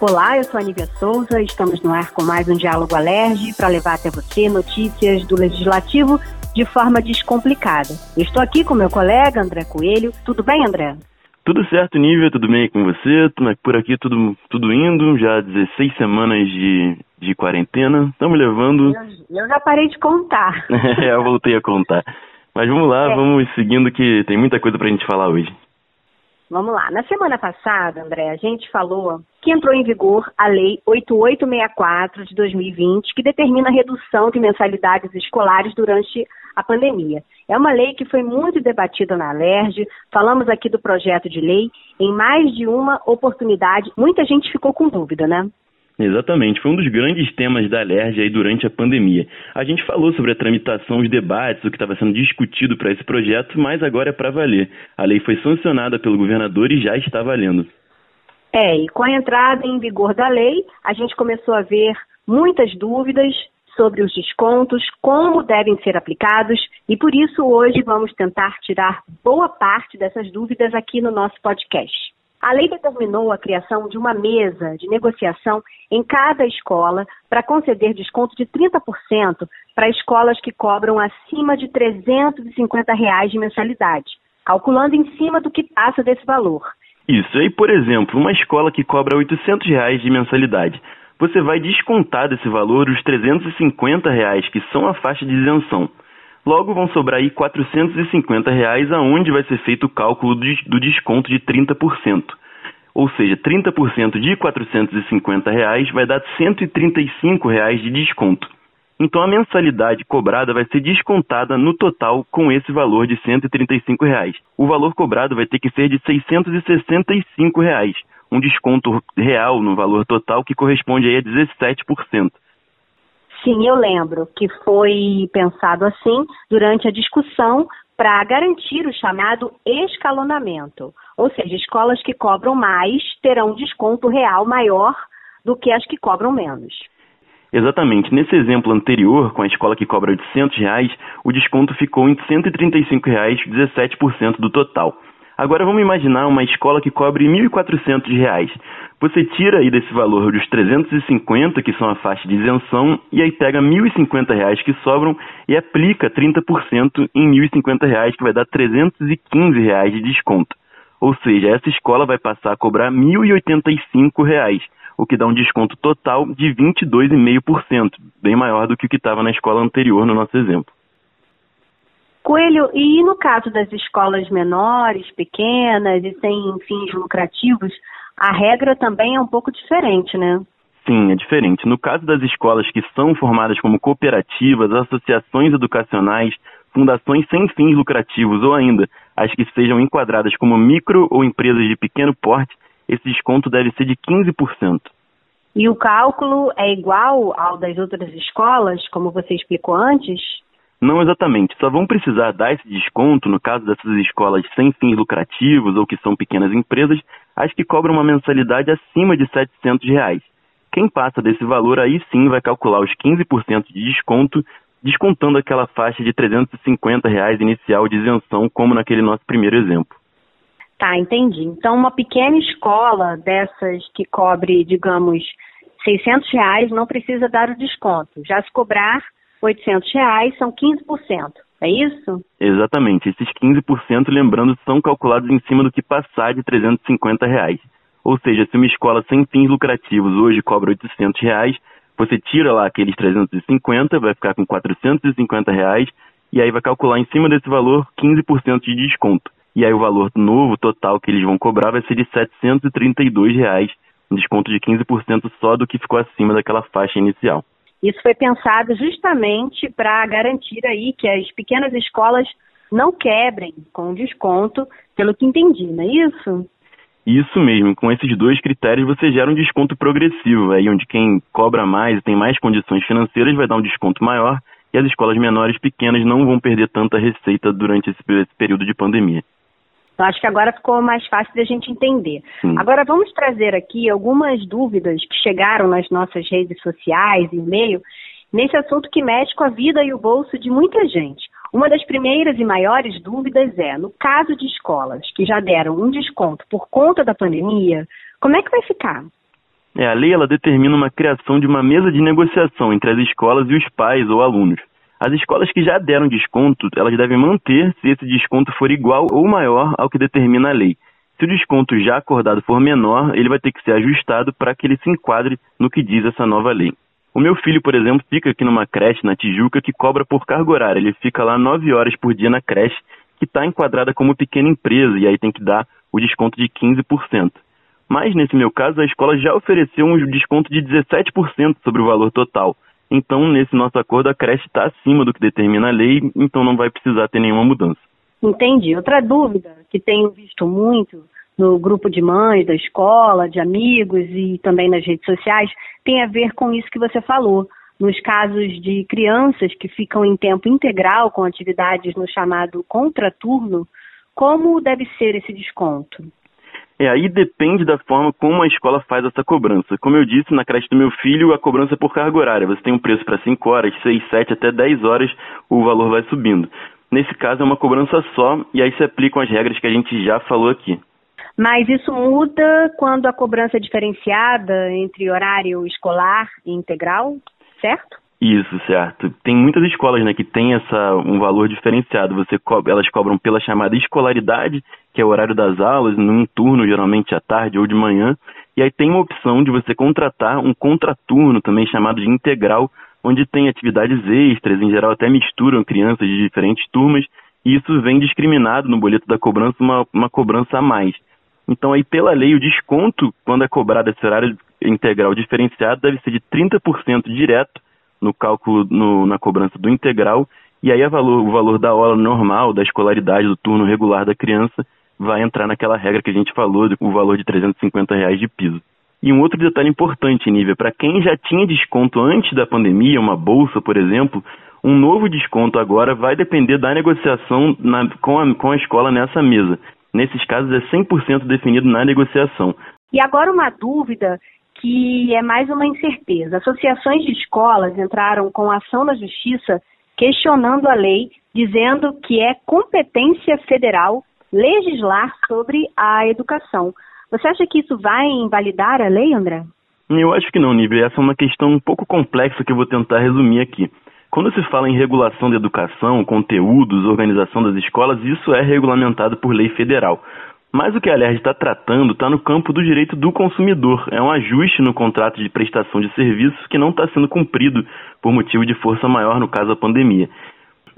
Olá, eu sou a Nívia Souza, estamos no ar com mais um Diálogo Alerge para levar até você notícias do Legislativo de forma descomplicada. estou aqui com meu colega André Coelho. Tudo bem, André? Tudo certo, Nívia, tudo bem com você? Por aqui tudo, tudo indo, já 16 semanas de, de quarentena, estamos levando... Eu, eu, já parei de contar. é, eu voltei a contar. Mas vamos lá, é. vamos seguindo que tem muita coisa para a gente falar hoje. Vamos lá. Na semana passada, André, a gente falou que entrou em vigor a Lei 8864 de 2020, que determina a redução de mensalidades escolares durante a pandemia. É uma lei que foi muito debatida na Alerj, falamos aqui do projeto de lei em mais de uma oportunidade. Muita gente ficou com dúvida, né? Exatamente, foi um dos grandes temas da Alerj aí durante a pandemia. A gente falou sobre a tramitação, os debates, o que estava sendo discutido para esse projeto, mas agora é para valer. A lei foi sancionada pelo governador e já está valendo. É, e com a entrada em vigor da lei, a gente começou a ver muitas dúvidas sobre os descontos, como devem ser aplicados, e por isso hoje vamos tentar tirar boa parte dessas dúvidas aqui no nosso podcast. A lei determinou a criação de uma mesa de negociação em cada escola para conceder desconto de 30% para escolas que cobram acima de 350 reais de mensalidade, calculando em cima do que passa desse valor. Isso. Aí, por exemplo, uma escola que cobra 800 reais de mensalidade, você vai descontar desse valor os 350 reais que são a faixa de isenção. Logo vão sobrar aí 450 reais aonde vai ser feito o cálculo do desconto de 30%. Ou seja, 30% de 450 reais vai dar 135 reais de desconto. Então a mensalidade cobrada vai ser descontada no total com esse valor de 135 reais. O valor cobrado vai ter que ser de 665 reais, um desconto real no valor total que corresponde aí a 17%. Sim, eu lembro que foi pensado assim durante a discussão para garantir o chamado escalonamento. Ou seja, escolas que cobram mais terão desconto real maior do que as que cobram menos. Exatamente. Nesse exemplo anterior, com a escola que cobra 800 reais, o desconto ficou em 135 reais, 17% do total. Agora vamos imaginar uma escola que cobre R$ 1.400. Você tira aí desse valor os 350, que são a faixa de isenção, e aí pega R$ 1.050 que sobram e aplica 30% em R$ 1.050, que vai dar 315 reais de desconto. Ou seja, essa escola vai passar a cobrar R$ 1.085, o que dá um desconto total de 22,5%, bem maior do que o que estava na escola anterior no nosso exemplo. Coelho, e no caso das escolas menores, pequenas e sem fins lucrativos, a regra também é um pouco diferente, né? Sim, é diferente. No caso das escolas que são formadas como cooperativas, associações educacionais, fundações sem fins lucrativos ou ainda as que sejam enquadradas como micro ou empresas de pequeno porte, esse desconto deve ser de 15%. E o cálculo é igual ao das outras escolas, como você explicou antes? Não exatamente. Só vão precisar dar esse desconto no caso dessas escolas sem fins lucrativos ou que são pequenas empresas, as que cobram uma mensalidade acima de 700 reais. Quem passa desse valor aí sim vai calcular os 15% de desconto, descontando aquela faixa de 350 reais inicial de isenção, como naquele nosso primeiro exemplo. Tá, entendi. Então, uma pequena escola dessas que cobre, digamos, 600 reais não precisa dar o desconto. Já se cobrar 800 reais são 15%. É isso? Exatamente. Esses 15%, lembrando, são calculados em cima do que passar de 350 reais. Ou seja, se uma escola sem fins lucrativos hoje cobra 800 reais, você tira lá aqueles 350, vai ficar com 450 reais, e aí vai calcular em cima desse valor 15% de desconto. E aí o valor novo total que eles vão cobrar vai ser de 732 reais, um desconto de 15% só do que ficou acima daquela faixa inicial. Isso foi pensado justamente para garantir aí que as pequenas escolas não quebrem com desconto, pelo que entendi, não é isso? Isso mesmo, com esses dois critérios você gera um desconto progressivo, aí onde quem cobra mais e tem mais condições financeiras vai dar um desconto maior e as escolas menores pequenas não vão perder tanta receita durante esse, esse período de pandemia. Então, acho que agora ficou mais fácil da gente entender. Sim. Agora, vamos trazer aqui algumas dúvidas que chegaram nas nossas redes sociais e e-mail nesse assunto que mexe com a vida e o bolso de muita gente. Uma das primeiras e maiores dúvidas é, no caso de escolas que já deram um desconto por conta da pandemia, como é que vai ficar? É, a lei ela determina uma criação de uma mesa de negociação entre as escolas e os pais ou alunos. As escolas que já deram desconto, elas devem manter se esse desconto for igual ou maior ao que determina a lei. Se o desconto já acordado for menor, ele vai ter que ser ajustado para que ele se enquadre no que diz essa nova lei. O meu filho, por exemplo, fica aqui numa creche na Tijuca que cobra por carga horária. Ele fica lá nove horas por dia na creche, que está enquadrada como pequena empresa, e aí tem que dar o desconto de 15%. Mas, nesse meu caso, a escola já ofereceu um desconto de 17% sobre o valor total. Então, nesse nosso acordo, a creche está acima do que determina a lei, então não vai precisar ter nenhuma mudança. Entendi. Outra dúvida que tenho visto muito no grupo de mães da escola, de amigos e também nas redes sociais, tem a ver com isso que você falou. Nos casos de crianças que ficam em tempo integral com atividades no chamado contraturno, como deve ser esse desconto? É, aí depende da forma como a escola faz essa cobrança. Como eu disse, na creche do meu filho, a cobrança é por carga horária. Você tem um preço para 5 horas, 6, 7, até 10 horas, o valor vai subindo. Nesse caso, é uma cobrança só, e aí se aplicam as regras que a gente já falou aqui. Mas isso muda quando a cobrança é diferenciada entre horário escolar e integral, certo? Isso, certo. Tem muitas escolas né, que têm essa, um valor diferenciado. Você co elas cobram pela chamada escolaridade, que é o horário das aulas, num turno, geralmente à tarde ou de manhã. E aí tem uma opção de você contratar um contraturno, também chamado de integral, onde tem atividades extras, em geral até misturam crianças de diferentes turmas, e isso vem discriminado no boleto da cobrança, uma, uma cobrança a mais. Então aí pela lei o desconto, quando é cobrado esse horário integral diferenciado, deve ser de 30% direto no cálculo, no, na cobrança do integral, e aí valor, o valor da aula normal, da escolaridade, do turno regular da criança, vai entrar naquela regra que a gente falou, o valor de 350 reais de piso. E um outro detalhe importante, Nívia, para quem já tinha desconto antes da pandemia, uma bolsa, por exemplo, um novo desconto agora vai depender da negociação na, com, a, com a escola nessa mesa. Nesses casos é 100% definido na negociação. E agora uma dúvida que é mais uma incerteza. Associações de escolas entraram com ação na justiça questionando a lei, dizendo que é competência federal legislar sobre a educação. Você acha que isso vai invalidar a lei, André? Eu acho que não, Nível. Essa é uma questão um pouco complexa que eu vou tentar resumir aqui. Quando se fala em regulação da educação, conteúdos, organização das escolas, isso é regulamentado por lei federal. Mas o que a LERJ está tratando está no campo do direito do consumidor. É um ajuste no contrato de prestação de serviços que não está sendo cumprido por motivo de força maior, no caso da pandemia.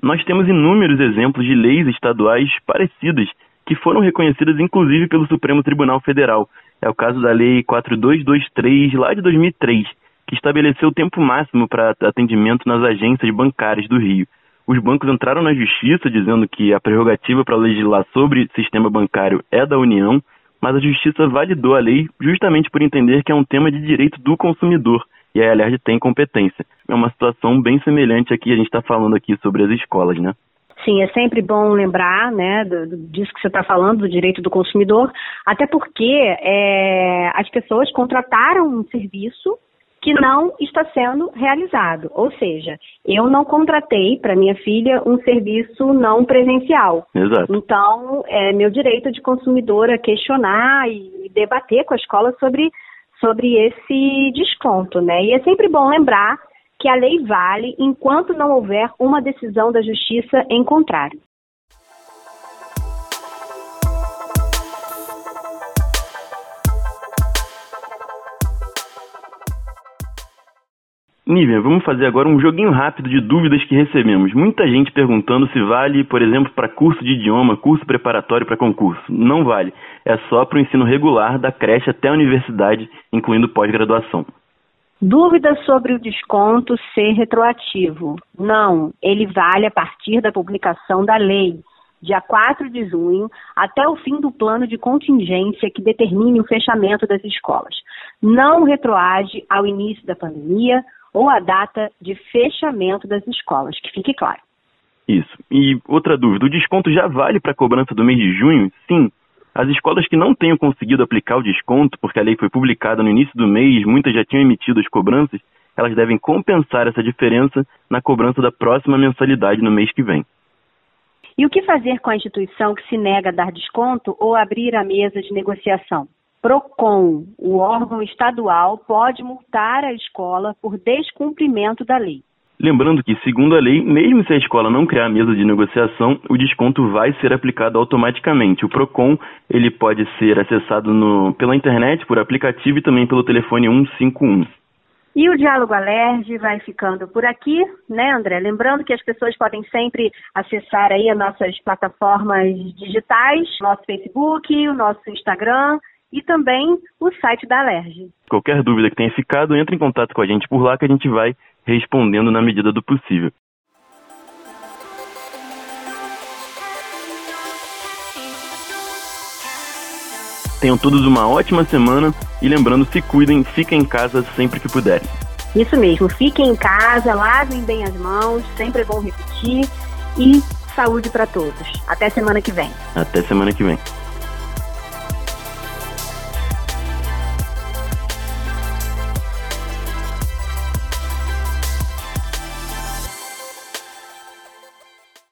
Nós temos inúmeros exemplos de leis estaduais parecidas que foram reconhecidas inclusive pelo Supremo Tribunal Federal. É o caso da Lei 4223, lá de 2003, que estabeleceu o tempo máximo para atendimento nas agências bancárias do Rio os bancos entraram na justiça dizendo que a prerrogativa para legislar sobre sistema bancário é da União, mas a justiça validou a lei justamente por entender que é um tema de direito do consumidor e a ELERJ tem competência. É uma situação bem semelhante aqui, a gente está falando aqui sobre as escolas, né? Sim, é sempre bom lembrar né, do, do, disso que você está falando, do direito do consumidor, até porque é, as pessoas contrataram um serviço que não está sendo realizado. Ou seja, eu não contratei para minha filha um serviço não presencial. Exato. Então, é meu direito de consumidora questionar e debater com a escola sobre, sobre esse desconto, né? E é sempre bom lembrar que a lei vale enquanto não houver uma decisão da justiça em contrário. Nívia, vamos fazer agora um joguinho rápido de dúvidas que recebemos. Muita gente perguntando se vale, por exemplo, para curso de idioma, curso preparatório para concurso. Não vale. É só para o ensino regular da creche até a universidade, incluindo pós-graduação. Dúvidas sobre o desconto ser retroativo. Não, ele vale a partir da publicação da lei, dia 4 de junho, até o fim do plano de contingência que determine o fechamento das escolas. Não retroage ao início da pandemia ou a data de fechamento das escolas, que fique claro. Isso. E outra dúvida: o desconto já vale para a cobrança do mês de junho? Sim. As escolas que não tenham conseguido aplicar o desconto, porque a lei foi publicada no início do mês, muitas já tinham emitido as cobranças, elas devem compensar essa diferença na cobrança da próxima mensalidade no mês que vem. E o que fazer com a instituição que se nega a dar desconto ou abrir a mesa de negociação? PROCON, o órgão estadual, pode multar a escola por descumprimento da lei. Lembrando que, segundo a lei, mesmo se a escola não criar mesa de negociação, o desconto vai ser aplicado automaticamente. O PROCON ele pode ser acessado no, pela internet, por aplicativo e também pelo telefone 151. E o Diálogo Alerge vai ficando por aqui, né, André? Lembrando que as pessoas podem sempre acessar aí as nossas plataformas digitais, nosso Facebook, o nosso Instagram e também o site da Alerge. Qualquer dúvida que tenha ficado, entre em contato com a gente por lá que a gente vai respondendo na medida do possível. Tenham todos uma ótima semana e lembrando, se cuidem, fiquem em casa sempre que puderem. Isso mesmo, fiquem em casa, lavem bem as mãos, sempre é bom repetir e saúde para todos. Até semana que vem. Até semana que vem.